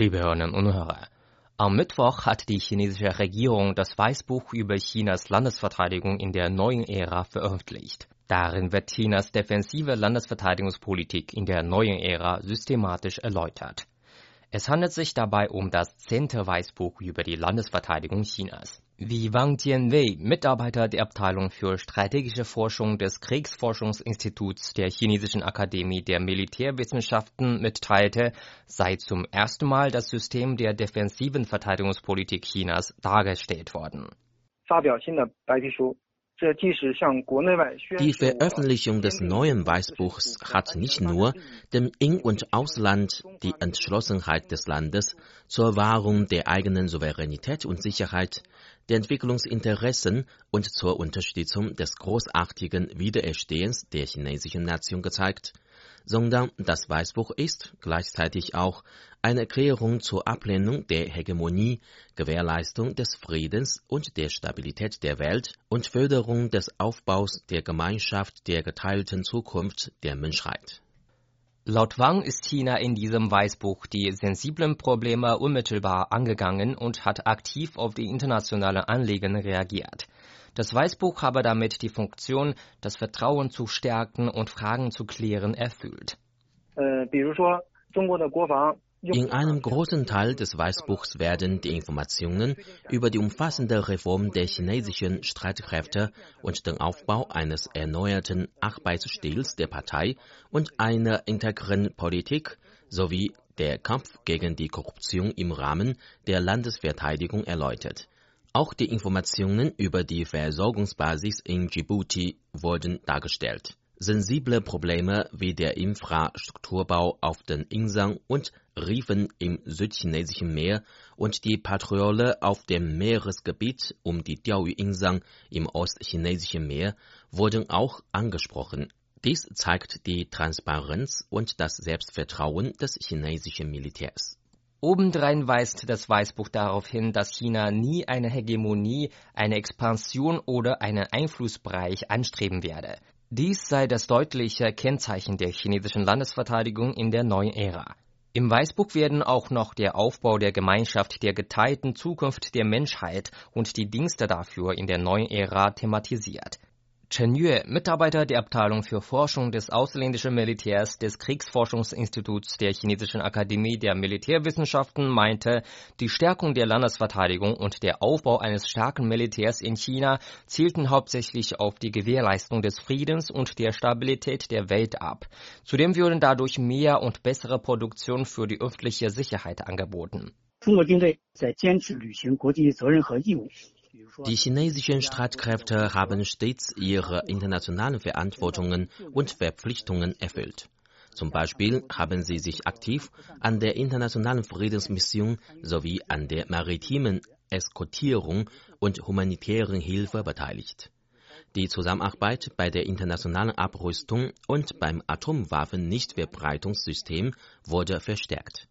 Liebe Hörerinnen und Hörer, am Mittwoch hat die chinesische Regierung das Weißbuch über Chinas Landesverteidigung in der neuen Ära veröffentlicht. Darin wird Chinas defensive Landesverteidigungspolitik in der neuen Ära systematisch erläutert. Es handelt sich dabei um das zehnte Weißbuch über die Landesverteidigung Chinas. Wie Wang Jianwei, Mitarbeiter der Abteilung für strategische Forschung des Kriegsforschungsinstituts der Chinesischen Akademie der Militärwissenschaften mitteilte, sei zum ersten Mal das System der defensiven Verteidigungspolitik Chinas dargestellt worden. Die Veröffentlichung des neuen Weißbuchs hat nicht nur dem In- und Ausland die Entschlossenheit des Landes zur Wahrung der eigenen Souveränität und Sicherheit, der Entwicklungsinteressen und zur Unterstützung des großartigen Wiedererstehens der chinesischen Nation gezeigt, sondern das Weißbuch ist gleichzeitig auch eine Erklärung zur Ablehnung der Hegemonie, Gewährleistung des Friedens und der Stabilität der Welt und Förderung des Aufbaus der Gemeinschaft der geteilten Zukunft der Menschheit. Laut Wang ist China in diesem Weißbuch die sensiblen Probleme unmittelbar angegangen und hat aktiv auf die internationalen Anliegen reagiert. Das Weißbuch habe damit die Funktion, das Vertrauen zu stärken und Fragen zu klären, erfüllt. In einem großen Teil des Weißbuchs werden die Informationen über die umfassende Reform der chinesischen Streitkräfte und den Aufbau eines erneuerten Arbeitsstils der Partei und einer integren Politik sowie der Kampf gegen die Korruption im Rahmen der Landesverteidigung erläutert. Auch die Informationen über die Versorgungsbasis in Djibouti wurden dargestellt. Sensible Probleme wie der Infrastrukturbau auf den Inseln und Riefen im südchinesischen Meer und die Patrouille auf dem Meeresgebiet um die Diaoyu-Inseln im ostchinesischen Meer wurden auch angesprochen. Dies zeigt die Transparenz und das Selbstvertrauen des chinesischen Militärs. Obendrein weist das Weißbuch darauf hin, dass China nie eine Hegemonie, eine Expansion oder einen Einflussbereich anstreben werde. Dies sei das deutliche Kennzeichen der chinesischen Landesverteidigung in der neuen Ära. Im Weißbuch werden auch noch der Aufbau der Gemeinschaft der geteilten Zukunft der Menschheit und die Dienste dafür in der neuen Ära thematisiert. Chen Yue, Mitarbeiter der Abteilung für Forschung des ausländischen Militärs des Kriegsforschungsinstituts der Chinesischen Akademie der Militärwissenschaften, meinte, die Stärkung der Landesverteidigung und der Aufbau eines starken Militärs in China zielten hauptsächlich auf die Gewährleistung des Friedens und der Stabilität der Welt ab. Zudem würden dadurch mehr und bessere Produktion für die öffentliche Sicherheit angeboten. 中国军队在坚持履行国际责任和义务。 die chinesischen Streitkräfte haben stets ihre internationalen Verantwortungen und Verpflichtungen erfüllt. Zum Beispiel haben sie sich aktiv an der internationalen Friedensmission sowie an der maritimen Eskortierung und humanitären Hilfe beteiligt. Die Zusammenarbeit bei der internationalen Abrüstung und beim Atomwaffen-Nichtverbreitungssystem wurde verstärkt.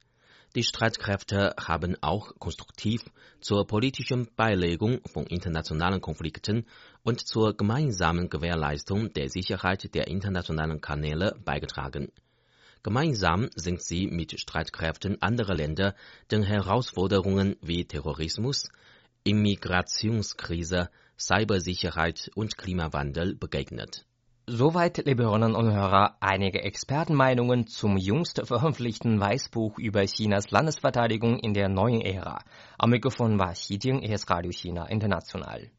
Die Streitkräfte haben auch konstruktiv zur politischen Beilegung von internationalen Konflikten und zur gemeinsamen Gewährleistung der Sicherheit der internationalen Kanäle beigetragen. Gemeinsam sind sie mit Streitkräften anderer Länder den Herausforderungen wie Terrorismus, Immigrationskrise, Cybersicherheit und Klimawandel begegnet. Soweit, liebe Hörerinnen und Hörer, einige Expertenmeinungen zum jüngst veröffentlichten Weißbuch über Chinas Landesverteidigung in der neuen Ära. Am Mikrofon war Xi Jing, ES Radio China International.